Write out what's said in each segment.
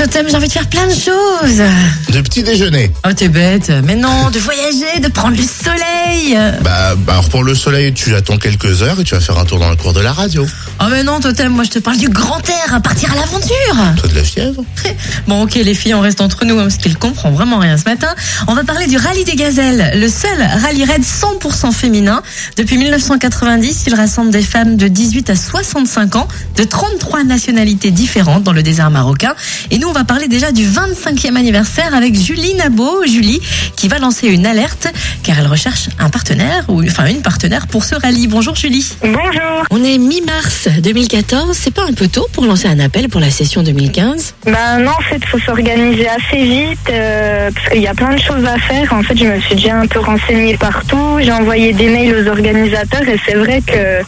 Totem, j'ai envie de faire plein de choses. De petit déjeuner. Oh, t'es bête. Mais non, de voyager, de prendre le soleil. Bah, bah, alors pour le soleil, tu attends quelques heures et tu vas faire un tour dans la cour de la radio. Oh, mais non, Totem, moi je te parle du grand air, à partir à l'aventure. Toi de la fièvre Bon, ok, les filles, on reste entre nous, hein, parce qu'il comprend vraiment rien ce matin. On va parler du rallye des gazelles, le seul rallye raid 100% féminin. Depuis 1990, il rassemble des femmes de 18 à 65 ans, de 33 nationalités différentes dans le désert marocain. Et nous, on va parler déjà du 25e anniversaire avec Julie Nabo, Julie, qui va lancer une alerte, car elle recherche un partenaire, ou enfin une partenaire pour ce rallye. Bonjour Julie. Bonjour. On est mi-mars 2014, c'est pas un peu tôt pour lancer un appel pour la session 2015 Ben non, en fait, faut s'organiser assez vite euh, parce qu'il y a plein de choses à faire. En fait, je me suis déjà un peu renseignée partout. J'ai envoyé des mails aux organisateurs et c'est vrai que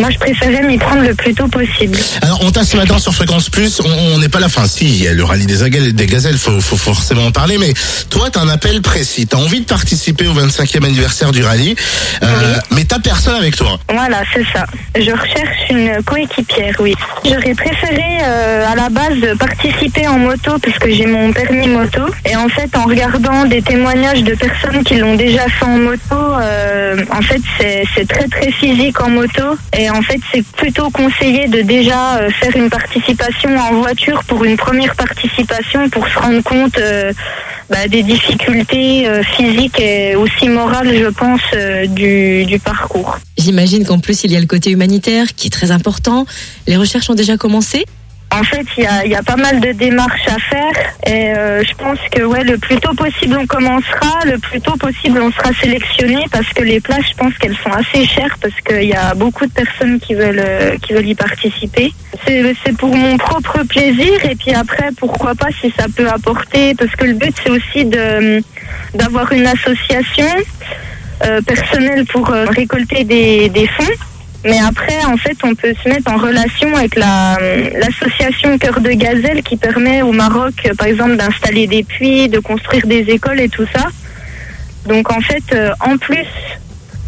moi, je préférais m'y prendre le plus tôt possible. Alors, on t'a ce matin sur Fréquence Plus, on- n'est pas la fin. Si, il y a le rallye des, agales- des gazelles, faut, faut forcément en parler, mais toi, t'as un appel précis. T'as envie de participer au 25e anniversaire du rallye, euh, mais t'as personne avec toi. Voilà, c'est ça. Je recherche une coéquipière, oui. J'aurais préféré euh, à la base participer en moto parce que j'ai mon permis moto. Et en fait, en regardant des témoignages de personnes qui l'ont déjà fait en moto, euh, en fait, c'est c'est très très physique en moto. Et en fait, c'est plutôt conseillé de déjà euh, faire une participation en voiture pour une première participation pour se rendre compte euh, bah, des difficultés euh, physiques et aussi morales, je pense, du parcours. J'imagine qu'en plus il y a le côté humanitaire qui est très important. Les recherches ont déjà commencé En fait, il y a, pas mal de démarches à faire et euh, je pense que le plus tôt possible on commencera, le plus tôt possible on sera sélectionné parce que les places, je pense qu'elles sont assez chères parce qu'il y a beaucoup de personnes qui veulent euh, qui veulent y participer. C'est pour mon propre plaisir et puis après pourquoi pas si ça peut apporter parce que le but c'est aussi de d'avoir une association euh, personnelle pour euh, récolter des fonds. Mais après, en fait, on peut se mettre en relation avec la l'association Cœur de Gazelle qui permet au Maroc, euh, par exemple, d'installer des puits, de construire des écoles et tout ça. Donc, en fait, euh, en plus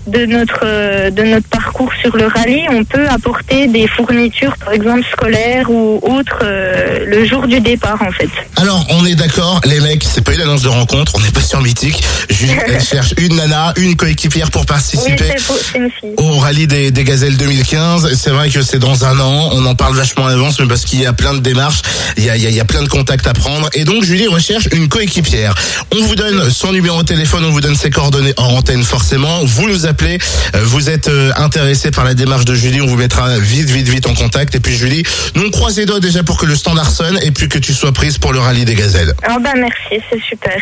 de notre euh, de notre parcours sur le rallye, on peut apporter des fournitures, par exemple scolaires ou autres, euh, le jour du départ, en fait. Alors, on est d'accord, les mecs, c'est pas une annonce de rencontre, on n'est pas sur Mythique. Julie, elle cherche une nana, une coéquipière pour participer. au rallye des, des gazelles 2015. C'est vrai que c'est dans un an. On en parle vachement à l'avance, mais parce qu'il y a plein de démarches, il y a, il y a- il y a plein de contacts à prendre. Et donc, Julie recherche une coéquipière. On vous donne son numéro de téléphone, on vous donne ses coordonnées en antenne forcément. Vous nous appelez. Euh, Vous êtes euh, intéressé par la démarche de Julie. On vous mettra vite, vite, vite en contact. Et puis, Julie, nous on croise les doigts déjà pour que le standard sonne et puis que tu sois prise pour le rallye des gazelles. Ah bah merci, c'est super.